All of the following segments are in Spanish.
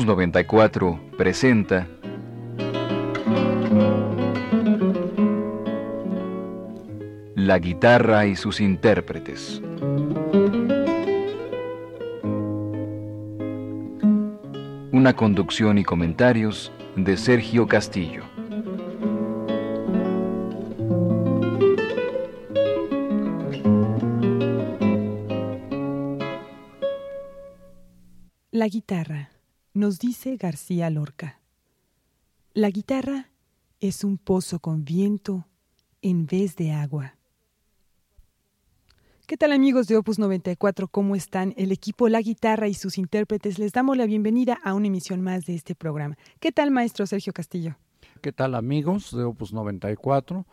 Opus 94 presenta La guitarra y sus intérpretes. Una conducción y comentarios de Sergio Castillo. La guitarra, nos dice García Lorca. La guitarra es un pozo con viento en vez de agua. ¿Qué tal amigos de Opus 94? ¿Cómo están? El equipo La Guitarra y sus intérpretes les damos la bienvenida a una emisión más de este programa. ¿Qué tal maestro Sergio Castillo? ¿Qué tal amigos de Opus 94?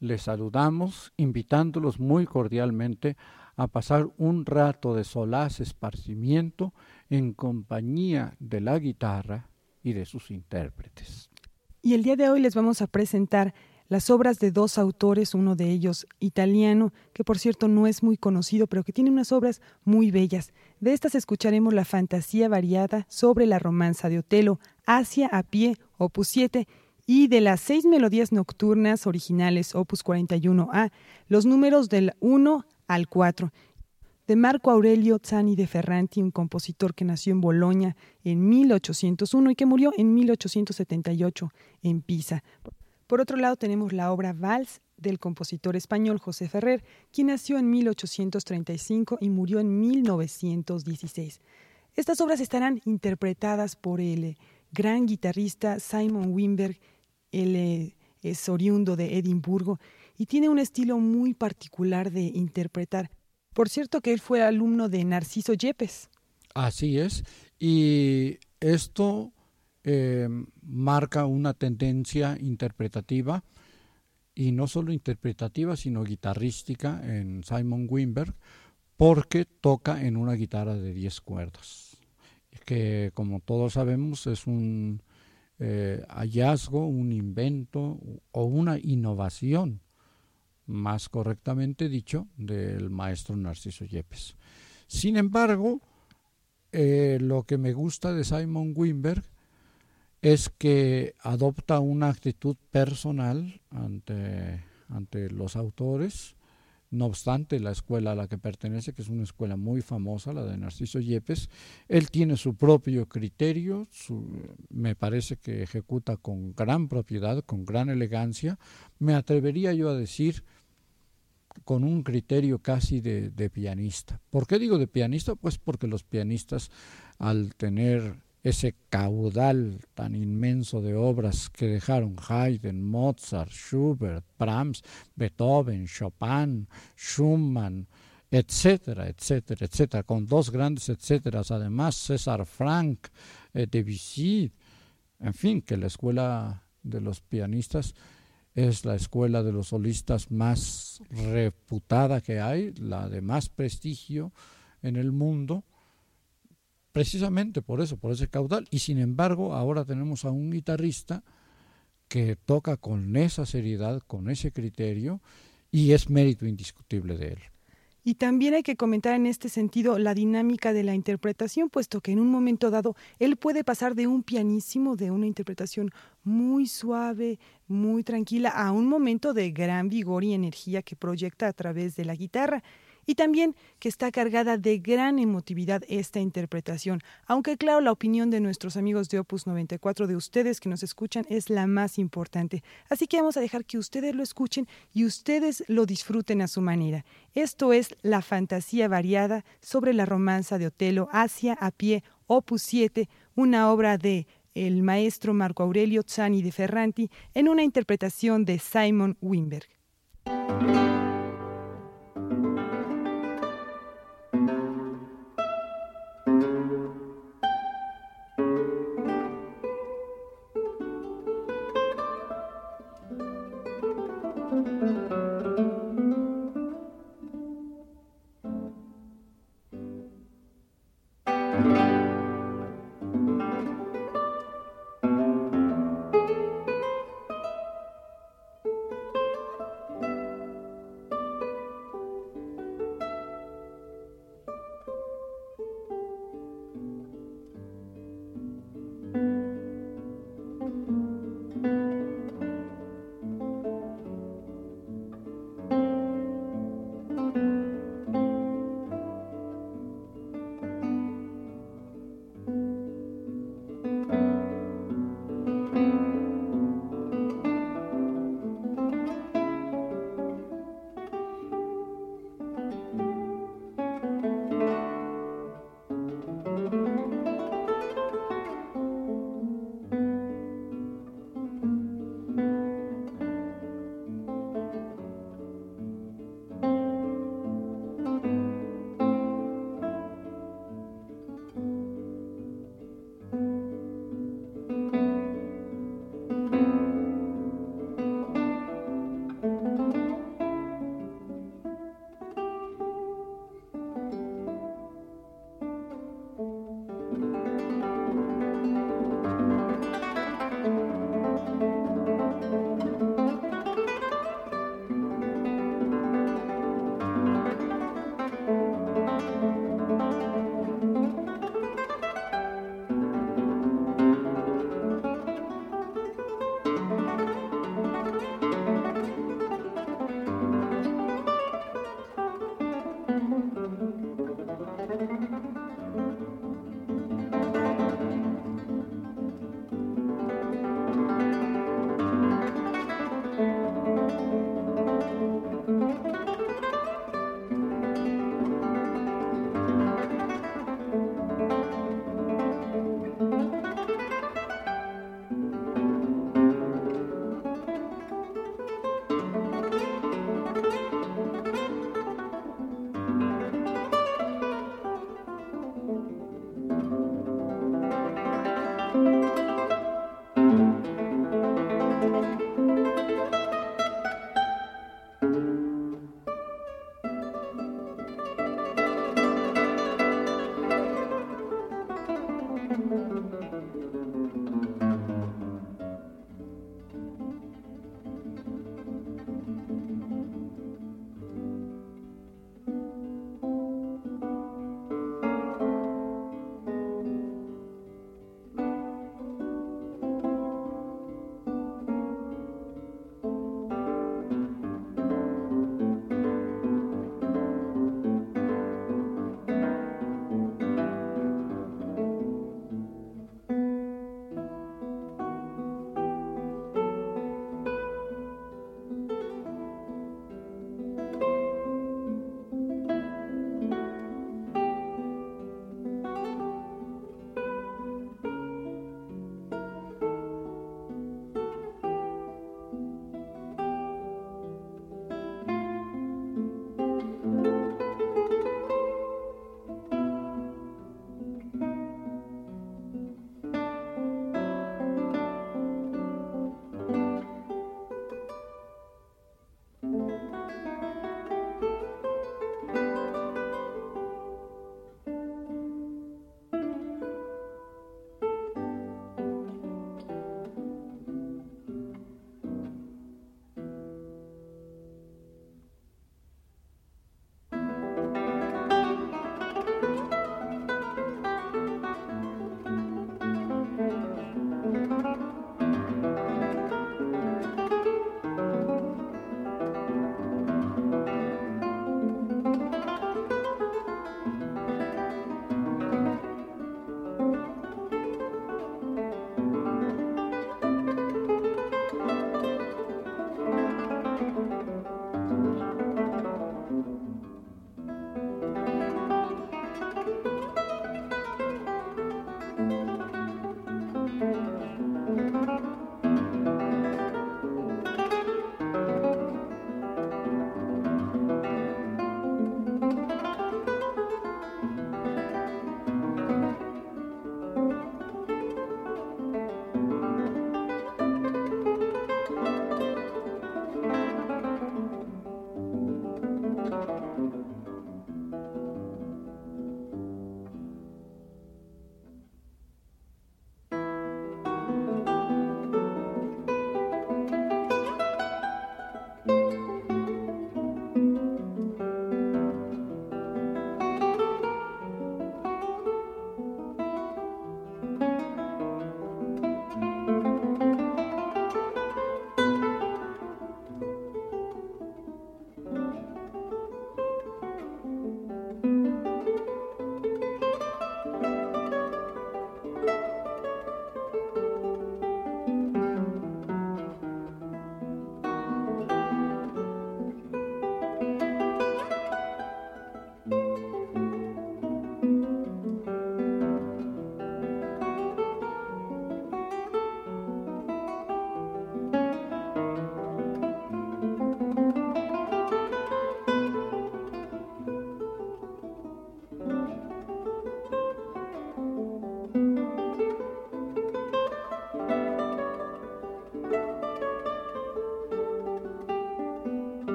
Les saludamos invitándolos muy cordialmente a pasar un rato de solaz esparcimiento en compañía de la guitarra y de sus intérpretes. Y el día de hoy les vamos a presentar las obras de dos autores, uno de ellos italiano, que por cierto no es muy conocido, pero que tiene unas obras muy bellas. De estas escucharemos la fantasía variada sobre la romanza de Otelo, Asia a pie, opus 7, y de las seis melodías nocturnas originales, opus 41a, los números del 1 al 4 de Marco Aurelio Zani de Ferranti, un compositor que nació en Bolonia en 1801 y que murió en 1878 en Pisa. Por otro lado, tenemos la obra Vals del compositor español José Ferrer, quien nació en 1835 y murió en 1916. Estas obras estarán interpretadas por el gran guitarrista Simon Wimberg, él eh, es oriundo de Edimburgo y tiene un estilo muy particular de interpretar. Por cierto que él fue alumno de Narciso Yepes. Así es, y esto eh, marca una tendencia interpretativa, y no solo interpretativa, sino guitarrística en Simon Wimberg, porque toca en una guitarra de 10 cuerdas, que como todos sabemos es un eh, hallazgo, un invento o una innovación, más correctamente dicho, del maestro Narciso Yepes. Sin embargo, eh, lo que me gusta de Simon Wimberg es que adopta una actitud personal ante, ante los autores, no obstante la escuela a la que pertenece, que es una escuela muy famosa, la de Narciso Yepes, él tiene su propio criterio, me parece que ejecuta con gran propiedad, con gran elegancia, me atrevería yo a decir con un criterio casi de, de pianista. ¿Por qué digo de pianista? Pues porque los pianistas al tener ese caudal tan inmenso de obras que dejaron Haydn, Mozart, Schubert, Brahms, Beethoven, Chopin, Schumann, etcétera, etcétera, etcétera, con dos grandes etcéteras, además César Frank, eh, Debussy, en fin, que la escuela de los pianistas es la escuela de los solistas más reputada que hay, la de más prestigio en el mundo, precisamente por eso, por ese caudal. Y sin embargo, ahora tenemos a un guitarrista que toca con esa seriedad, con ese criterio, y es mérito indiscutible de él. Y también hay que comentar en este sentido la dinámica de la interpretación, puesto que en un momento dado él puede pasar de un pianísimo, de una interpretación muy suave, muy tranquila, a un momento de gran vigor y energía que proyecta a través de la guitarra y también que está cargada de gran emotividad esta interpretación, aunque claro la opinión de nuestros amigos de Opus 94, de ustedes que nos escuchan, es la más importante. Así que vamos a dejar que ustedes lo escuchen y ustedes lo disfruten a su manera. Esto es La fantasía variada sobre la romanza de Otelo, Asia a pie, Opus 7, una obra de el maestro Marco Aurelio Zani de Ferranti en una interpretación de Simon Wimberg.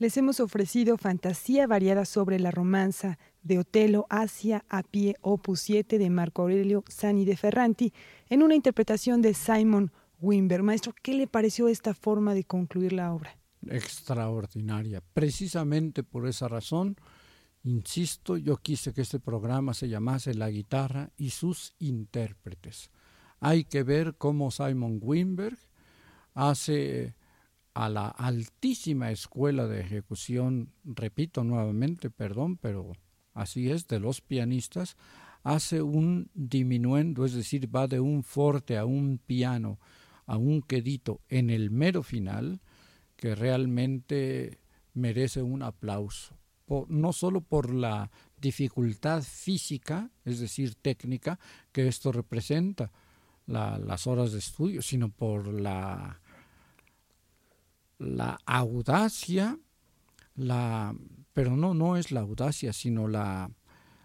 Les hemos ofrecido fantasía variada sobre la romanza de Otelo Asia a pie opus 7 de Marco Aurelio Sani de Ferranti en una interpretación de Simon Wimber. Maestro, ¿qué le pareció esta forma de concluir la obra? Extraordinaria. Precisamente por esa razón, insisto, yo quise que este programa se llamase La guitarra y sus intérpretes. Hay que ver cómo Simon Wimberg hace a la altísima escuela de ejecución, repito nuevamente, perdón, pero así es, de los pianistas, hace un diminuendo, es decir, va de un forte a un piano, a un quedito en el mero final, que realmente merece un aplauso, no solo por la dificultad física, es decir, técnica, que esto representa, las horas de estudio, sino por la la audacia, la, pero no, no es la audacia, sino la,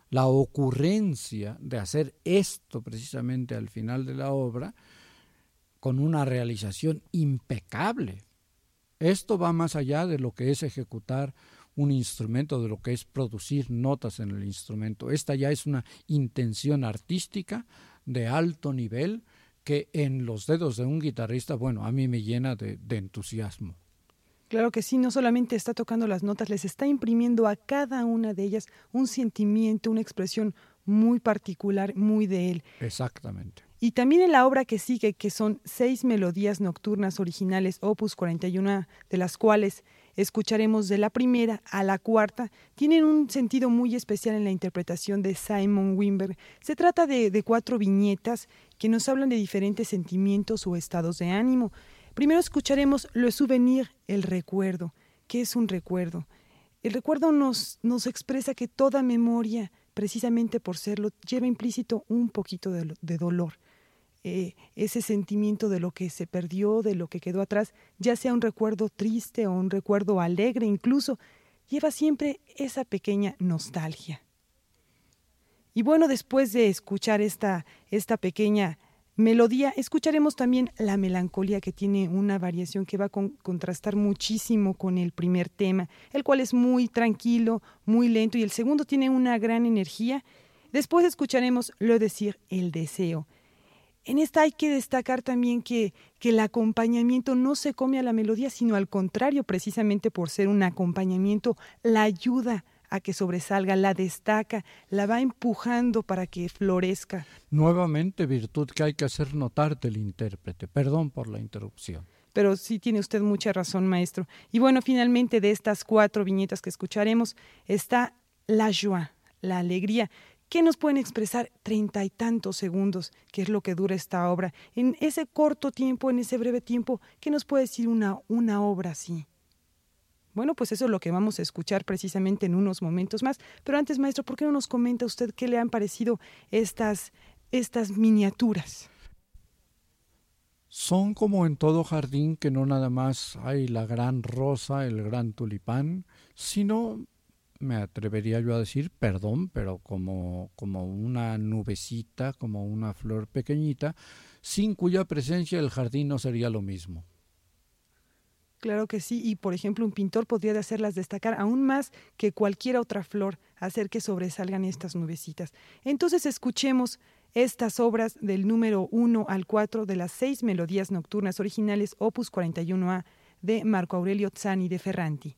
la ocurrencia de hacer esto precisamente al final de la obra con una realización impecable. Esto va más allá de lo que es ejecutar un instrumento, de lo que es producir notas en el instrumento. Esta ya es una intención artística de alto nivel que en los dedos de un guitarrista, bueno, a mí me llena de, de entusiasmo. Claro que sí, no solamente está tocando las notas, les está imprimiendo a cada una de ellas un sentimiento, una expresión muy particular, muy de él. Exactamente. Y también en la obra que sigue, que son seis melodías nocturnas originales, opus 41, de las cuales escucharemos de la primera a la cuarta, tienen un sentido muy especial en la interpretación de Simon Wimber. Se trata de, de cuatro viñetas que nos hablan de diferentes sentimientos o estados de ánimo. Primero escucharemos Le Souvenir, el recuerdo. ¿Qué es un recuerdo? El recuerdo nos, nos expresa que toda memoria, precisamente por serlo, lleva implícito un poquito de, dolor. Eh, ese sentimiento de lo que se perdió, de lo que quedó atrás, ya sea un recuerdo triste o un recuerdo alegre incluso, lleva siempre esa pequeña nostalgia. Y bueno, después de escuchar esta, esta pequeña melodía, escucharemos también la melancolía que tiene una variación que va a contrastar muchísimo con el primer tema, el cual es muy tranquilo, muy lento y el segundo tiene una gran energía. Después escucharemos lo decir el deseo. En esta hay que destacar también que, que el acompañamiento no se come a la melodía, sino al contrario, precisamente por ser un acompañamiento, la ayuda a que sobresalga, la destaca, la va empujando para que florezca. Nuevamente, virtud que hay que hacer notar del intérprete. Perdón por la interrupción. Pero sí tiene usted mucha razón, maestro. Y bueno, finalmente de estas cuatro viñetas que escucharemos está la joie, la alegría. ¿Qué nos pueden expresar treinta y tantos segundos, que es lo que dura esta obra? En ese corto tiempo, en ese breve tiempo, ¿qué nos puede decir una, una obra así? Bueno, pues eso es lo que vamos a escuchar precisamente en unos momentos más. Pero antes, maestro, ¿por qué no nos comenta usted qué le han parecido estas, estas miniaturas? Son como en todo jardín que no nada más hay la gran rosa, el gran tulipán, sino, me atrevería yo a decir, perdón, pero como, como una nubecita, como una flor pequeñita, sin cuya presencia el jardín no sería lo mismo. Claro que sí, y por ejemplo un pintor podría hacerlas destacar aún más que cualquier otra flor, hacer que sobresalgan estas nubecitas. Entonces escuchemos estas obras del número 1 al 4 de las seis melodías nocturnas originales opus 41A de Marco Aurelio Zani de Ferranti.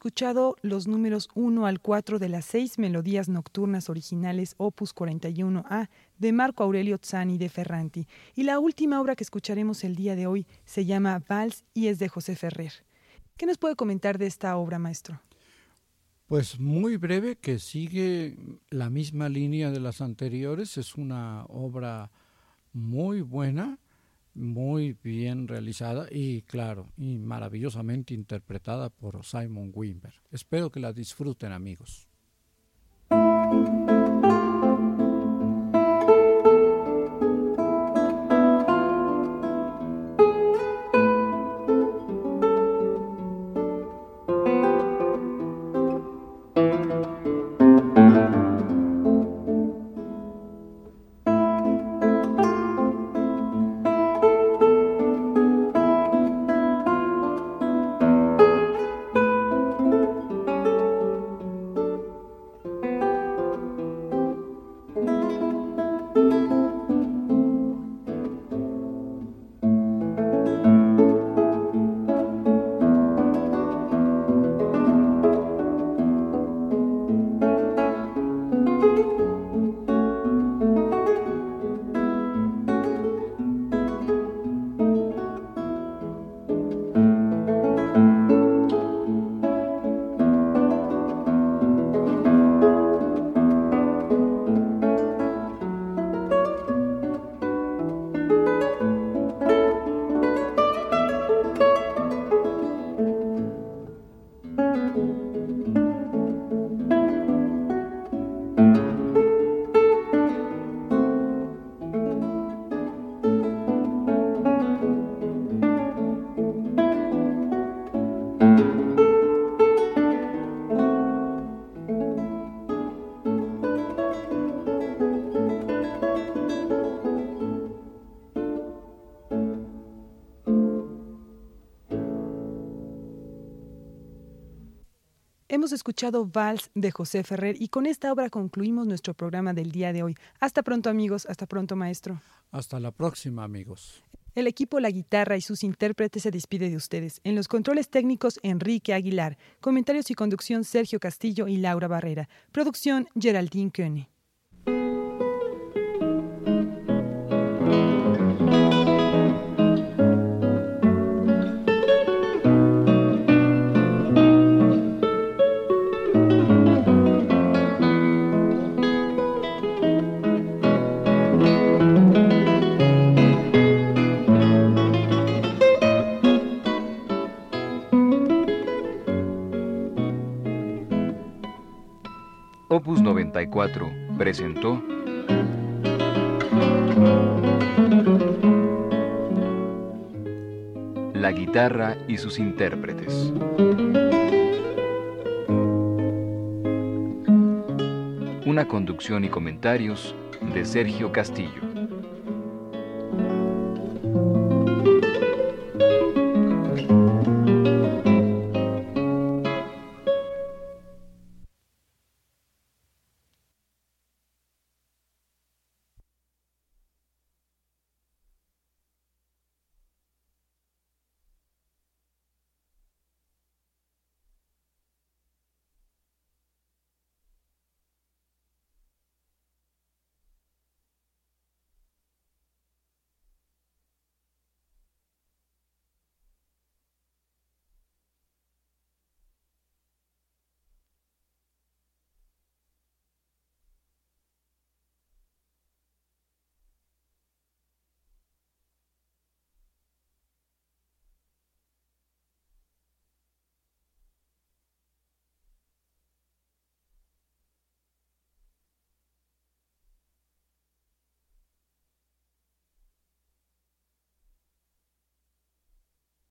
Escuchado los números 1 al 4 de las seis melodías nocturnas originales Opus 41A de Marco Aurelio Zani de Ferranti. Y la última obra que escucharemos el día de hoy se llama Vals y es de José Ferrer. ¿Qué nos puede comentar de esta obra, maestro? Pues muy breve, que sigue la misma línea de las anteriores. Es una obra muy buena muy bien realizada y claro, y maravillosamente interpretada por Simon Wimber. Espero que la disfruten amigos. escuchado Vals de José Ferrer y con esta obra concluimos nuestro programa del día de hoy. Hasta pronto amigos, hasta pronto maestro. Hasta la próxima amigos. El equipo La Guitarra y sus intérpretes se despide de ustedes. En los controles técnicos, Enrique Aguilar. Comentarios y conducción, Sergio Castillo y Laura Barrera. Producción, Geraldine König. presentó La guitarra y sus intérpretes. Una conducción y comentarios de Sergio Castillo.